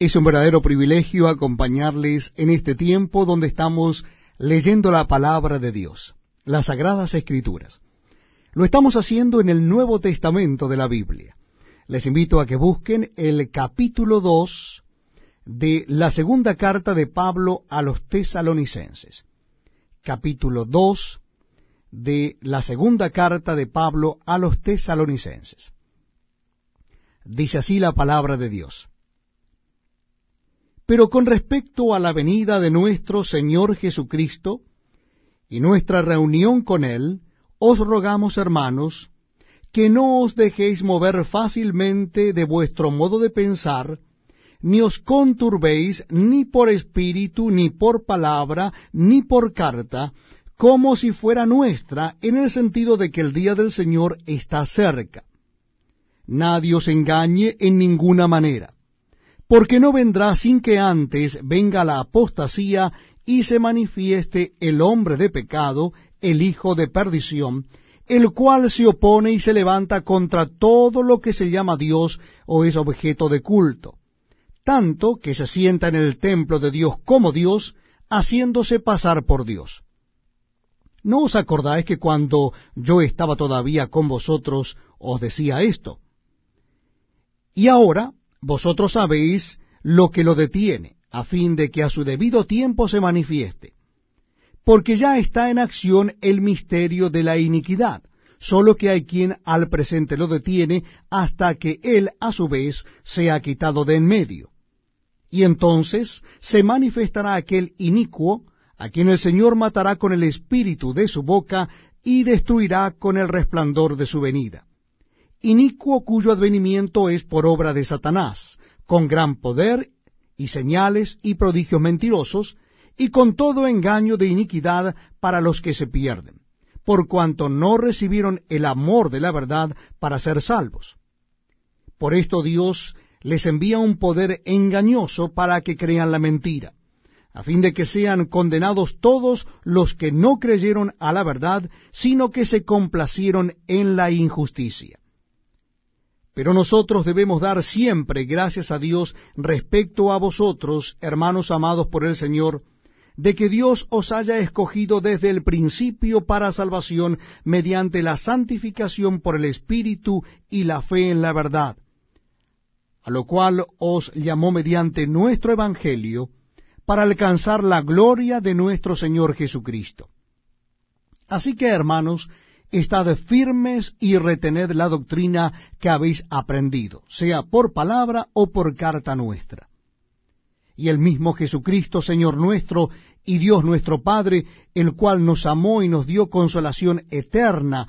Es un verdadero privilegio acompañarles en este tiempo donde estamos leyendo la palabra de Dios, las sagradas escrituras. Lo estamos haciendo en el Nuevo Testamento de la Biblia. Les invito a que busquen el capítulo 2 de la segunda carta de Pablo a los tesalonicenses. Capítulo 2 de la segunda carta de Pablo a los tesalonicenses. Dice así la palabra de Dios. Pero con respecto a la venida de nuestro Señor Jesucristo y nuestra reunión con Él, os rogamos, hermanos, que no os dejéis mover fácilmente de vuestro modo de pensar, ni os conturbéis ni por espíritu, ni por palabra, ni por carta, como si fuera nuestra, en el sentido de que el día del Señor está cerca. Nadie os engañe en ninguna manera porque no vendrá sin que antes venga la apostasía y se manifieste el hombre de pecado, el hijo de perdición, el cual se opone y se levanta contra todo lo que se llama Dios o es objeto de culto, tanto que se sienta en el templo de Dios como Dios, haciéndose pasar por Dios. ¿No os acordáis que cuando yo estaba todavía con vosotros os decía esto? Y ahora vosotros sabéis lo que lo detiene, a fin de que a su debido tiempo se manifieste. Porque ya está en acción el misterio de la iniquidad, solo que hay quien al presente lo detiene hasta que él a su vez sea quitado de en medio. Y entonces se manifestará aquel inicuo, a quien el Señor matará con el espíritu de su boca y destruirá con el resplandor de su venida inicuo cuyo advenimiento es por obra de Satanás, con gran poder y señales y prodigios mentirosos, y con todo engaño de iniquidad para los que se pierden, por cuanto no recibieron el amor de la verdad para ser salvos. Por esto Dios les envía un poder engañoso para que crean la mentira, a fin de que sean condenados todos los que no creyeron a la verdad, sino que se complacieron en la injusticia. Pero nosotros debemos dar siempre gracias a Dios respecto a vosotros, hermanos amados por el Señor, de que Dios os haya escogido desde el principio para salvación mediante la santificación por el Espíritu y la fe en la verdad, a lo cual os llamó mediante nuestro Evangelio, para alcanzar la gloria de nuestro Señor Jesucristo. Así que, hermanos, estad firmes y retened la doctrina que habéis aprendido, sea por palabra o por carta nuestra. Y el mismo Jesucristo, Señor nuestro, y Dios nuestro Padre, el cual nos amó y nos dio consolación eterna